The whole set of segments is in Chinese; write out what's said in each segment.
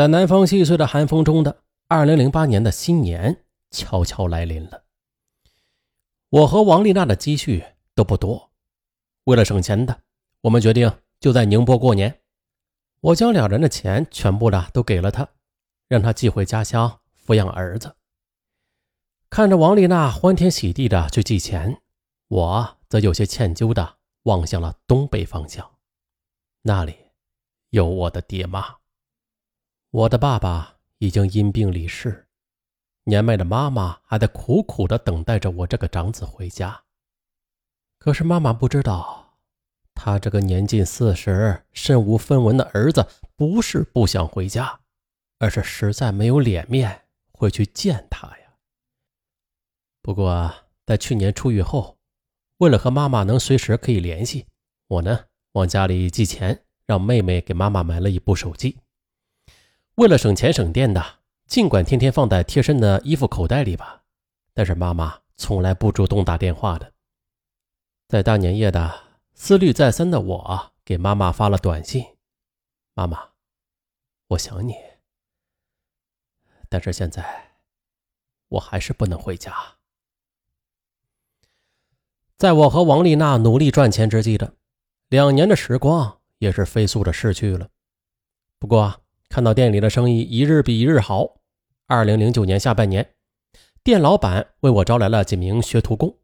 在南方细碎的寒风中的二零零八年的新年悄悄来临了。我和王丽娜的积蓄都不多，为了省钱的，我们决定就在宁波过年。我将两人的钱全部的都给了他，让他寄回家乡抚养儿子。看着王丽娜欢天喜地的去寄钱，我则有些歉疚的望向了东北方向，那里有我的爹妈。我的爸爸已经因病离世，年迈的妈妈还在苦苦的等待着我这个长子回家。可是妈妈不知道，他这个年近四十、身无分文的儿子，不是不想回家，而是实在没有脸面回去见他呀。不过在去年出狱后，为了和妈妈能随时可以联系，我呢往家里寄钱，让妹妹给妈妈买了一部手机。为了省钱省电的，尽管天天放在贴身的衣服口袋里吧，但是妈妈从来不主动打电话的。在大年夜的思虑再三的我，给妈妈发了短信：“妈妈，我想你，但是现在我还是不能回家。”在我和王丽娜努力赚钱之际的两年的时光，也是飞速的逝去了。不过，看到店里的生意一日比一日好，二零零九年下半年，店老板为我招来了几名学徒工。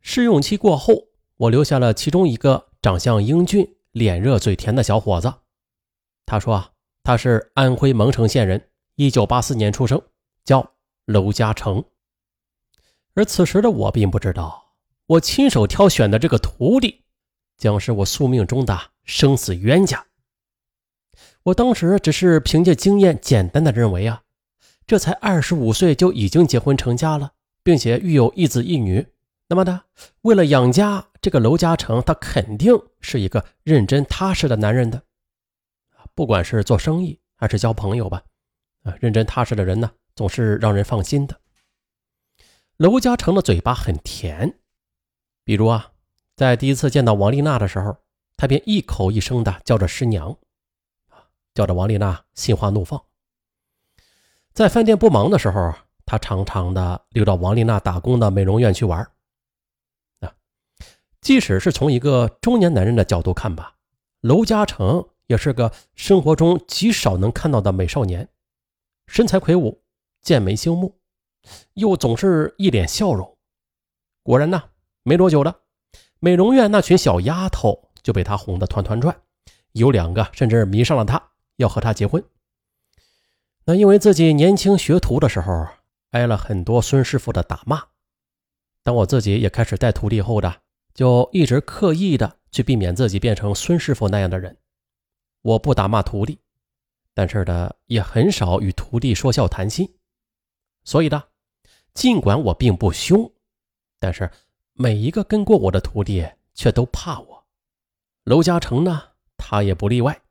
试用期过后，我留下了其中一个长相英俊、脸热嘴甜的小伙子。他说啊，他是安徽蒙城县人，一九八四年出生，叫娄嘉诚。而此时的我并不知道，我亲手挑选的这个徒弟，将是我宿命中的生死冤家。我当时只是凭借经验，简单的认为啊，这才二十五岁就已经结婚成家了，并且育有一子一女。那么呢，为了养家，这个娄嘉诚他肯定是一个认真踏实的男人的。不管是做生意还是交朋友吧，啊，认真踏实的人呢，总是让人放心的。娄嘉诚的嘴巴很甜，比如啊，在第一次见到王丽娜的时候，他便一口一声的叫着师娘。叫着王丽娜心花怒放。在饭店不忙的时候，他常常的溜到王丽娜打工的美容院去玩。啊，即使是从一个中年男人的角度看吧，娄嘉诚也是个生活中极少能看到的美少年，身材魁梧，剑眉星目，又总是一脸笑容。果然呢，没多久的，美容院那群小丫头就被他哄得团团转，有两个甚至迷上了他。要和他结婚，那因为自己年轻学徒的时候挨了很多孙师傅的打骂，当我自己也开始带徒弟后的，就一直刻意的去避免自己变成孙师傅那样的人。我不打骂徒弟，但是的也很少与徒弟说笑谈心，所以的，尽管我并不凶，但是每一个跟过我的徒弟却都怕我。娄嘉诚呢，他也不例外。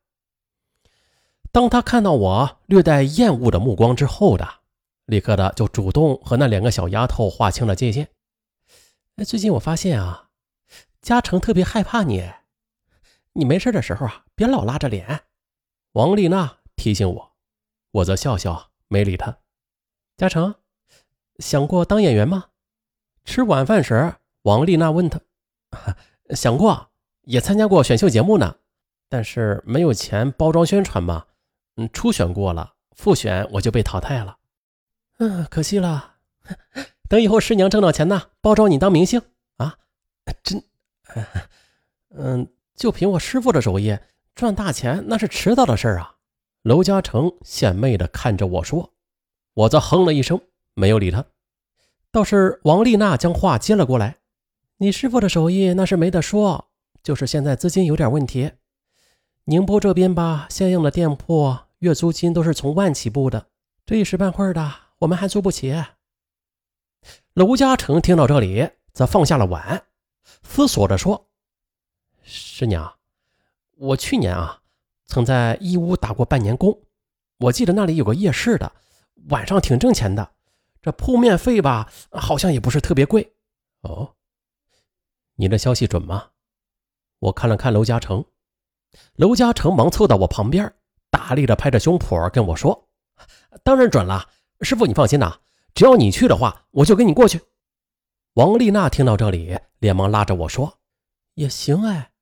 当他看到我略带厌恶的目光之后的，立刻的就主动和那两个小丫头划清了界限。最近我发现啊，嘉诚特别害怕你，你没事的时候啊，别老拉着脸。王丽娜提醒我，我则笑笑没理他。嘉诚想过当演员吗？吃晚饭时，王丽娜问他，想过，也参加过选秀节目呢，但是没有钱包装宣传嘛。嗯，初选过了，复选我就被淘汰了。嗯，可惜了。等以后师娘挣到钱呢，包装你当明星啊！真，嗯，就凭我师傅的手艺赚大钱，那是迟早的事啊。娄嘉诚献媚的看着我说，我则哼了一声，没有理他。倒是王丽娜将话接了过来：“你师傅的手艺那是没得说，就是现在资金有点问题。”宁波这边吧，相应的店铺月租金都是从万起步的，这一时半会儿的，我们还租不起。娄嘉诚听到这里，则放下了碗，思索着说：“师娘，我去年啊，曾在义乌打过半年工，我记得那里有个夜市的，晚上挺挣钱的。这铺面费吧，好像也不是特别贵。哦，你的消息准吗？”我看了看娄嘉诚。娄嘉诚忙凑到我旁边，大力的拍着胸脯跟我说：“当然准了，师傅你放心呐，只要你去的话，我就跟你过去。”王丽娜听到这里，连忙拉着我说：“也行哎，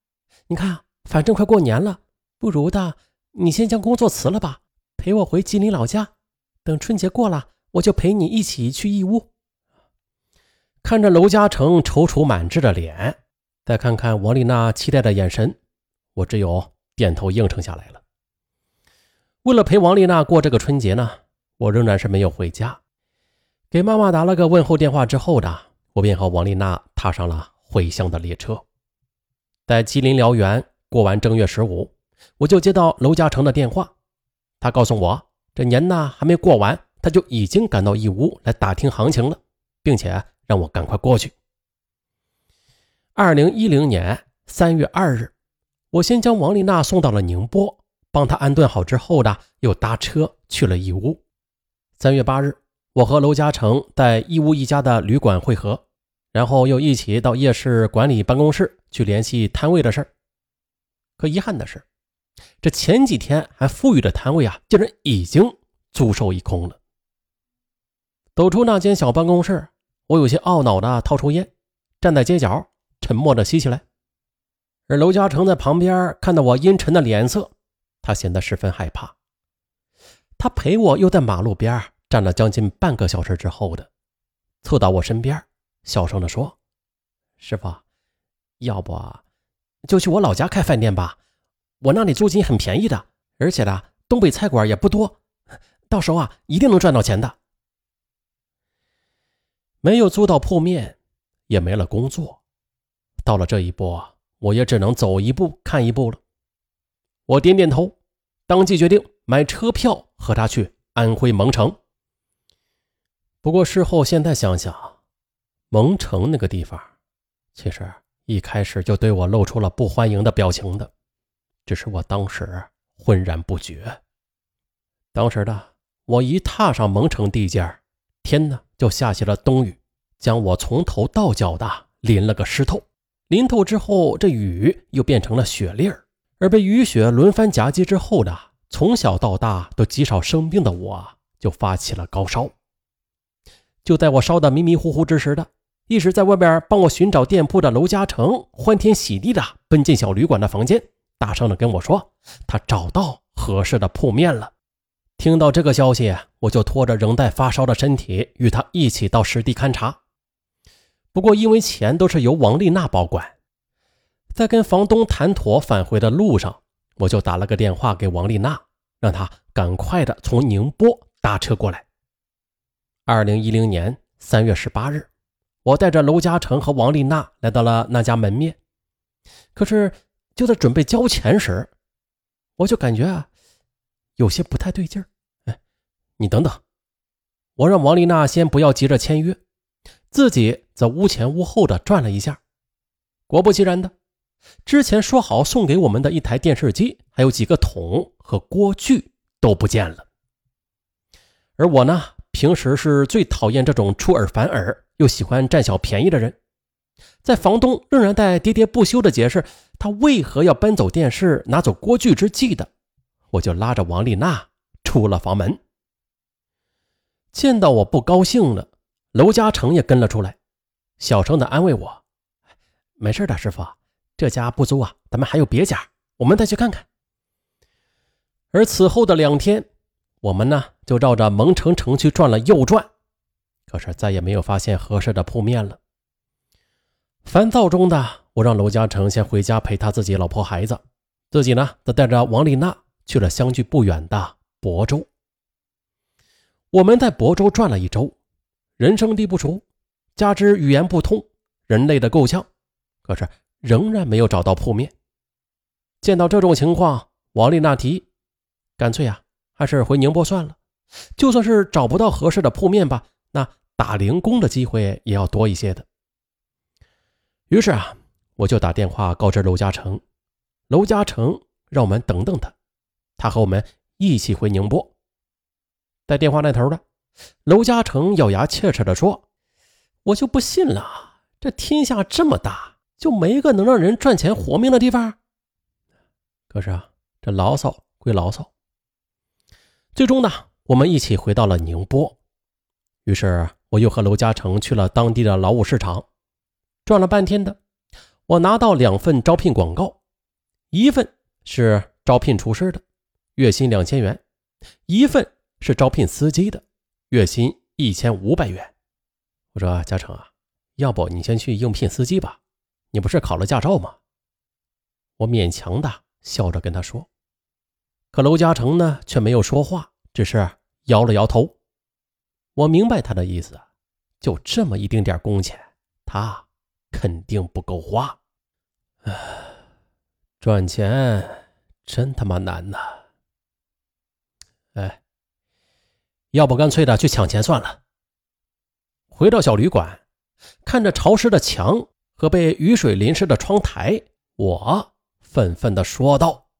你看，反正快过年了，不如的，你先将工作辞了吧，陪我回吉林老家。等春节过了，我就陪你一起去义乌。”看着娄嘉诚踌躇满志的脸，再看看王丽娜期待的眼神，我只有点头应承下来了。为了陪王丽娜过这个春节呢，我仍然是没有回家，给妈妈打了个问候电话之后的，我便和王丽娜踏上了回乡的列车。在吉林辽源过完正月十五，我就接到娄嘉诚的电话，他告诉我这年呢还没过完，他就已经赶到义乌来打听行情了，并且。让我赶快过去。二零一零年三月二日，我先将王丽娜送到了宁波，帮他安顿好之后呢，又搭车去了义乌。三月八日，我和娄嘉诚在义乌一家的旅馆会合，然后又一起到夜市管理办公室去联系摊位的事儿。可遗憾的是，这前几天还富裕的摊位啊，竟然已经租售一空了。走出那间小办公室。我有些懊恼的掏出烟，站在街角，沉默的吸起来。而娄嘉诚在旁边看到我阴沉的脸色，他显得十分害怕。他陪我又在马路边站了将近半个小时之后的，凑到我身边，小声的说：“师傅，要不就去我老家开饭店吧？我那里租金很便宜的，而且呢，东北菜馆也不多，到时候啊，一定能赚到钱的。”没有租到铺面，也没了工作，到了这一步，我也只能走一步看一步了。我点点头，当即决定买车票和他去安徽蒙城。不过事后现在想想，蒙城那个地方，其实一开始就对我露出了不欢迎的表情的，只是我当时浑然不觉。当时的我一踏上蒙城地界天呢！就下起了冬雨，将我从头到脚的淋了个湿透。淋透之后，这雨又变成了雪粒儿。而被雨雪轮番夹击之后的，从小到大都极少生病的我，就发起了高烧。就在我烧得迷迷糊糊之时的，一直在外边帮我寻找店铺的娄嘉诚，欢天喜地的奔进小旅馆的房间，大声的跟我说，他找到合适的铺面了。听到这个消息，我就拖着仍在发烧的身体与他一起到实地勘察。不过，因为钱都是由王丽娜保管，在跟房东谈妥返回的路上，我就打了个电话给王丽娜，让她赶快的从宁波搭车过来。二零一零年三月十八日，我带着娄嘉诚和王丽娜来到了那家门面。可是就在准备交钱时，我就感觉啊，有些不太对劲儿。你等等，我让王丽娜先不要急着签约，自己则屋前屋后的转了一下。果不其然的，之前说好送给我们的一台电视机，还有几个桶和锅具都不见了。而我呢，平时是最讨厌这种出尔反尔又喜欢占小便宜的人。在房东仍然在喋喋不休的解释他为何要搬走电视、拿走锅具之际的，我就拉着王丽娜出了房门。见到我不高兴了，娄嘉诚也跟了出来，小声的安慰我：“没事的，师傅，这家不租啊，咱们还有别家，我们再去看看。”而此后的两天，我们呢就绕着蒙城城区转了又转，可是再也没有发现合适的铺面了。烦躁中的我让娄嘉诚先回家陪他自己老婆孩子，自己呢则带着王丽娜去了相距不远的亳州。我们在亳州转了一周，人生地不熟，加之语言不通，人累得够呛，可是仍然没有找到铺面。见到这种情况，王丽娜提，干脆啊，还是回宁波算了。就算是找不到合适的铺面吧，那打零工的机会也要多一些的。于是啊，我就打电话告知娄嘉诚，娄嘉诚让我们等等他，他和我们一起回宁波。在电话那头的娄嘉诚咬牙切齿地说：“我就不信了，这天下这么大，就没个能让人赚钱活命的地方。可是啊，这牢骚归牢骚，最终呢，我们一起回到了宁波。于是，我又和娄嘉诚去了当地的劳务市场，转了半天的，我拿到两份招聘广告，一份是招聘厨师的，月薪两千元；一份是招聘司机的，月薪一千五百元。我说：“嘉诚啊，要不你先去应聘司机吧？你不是考了驾照吗？”我勉强的笑着跟他说，可娄嘉诚呢却没有说话，只是摇了摇头。我明白他的意思，就这么一丁点工钱，他肯定不够花。唉，赚钱真他妈难呐！哎，要不干脆的去抢钱算了。回到小旅馆，看着潮湿的墙和被雨水淋湿的窗台，我愤愤地说道。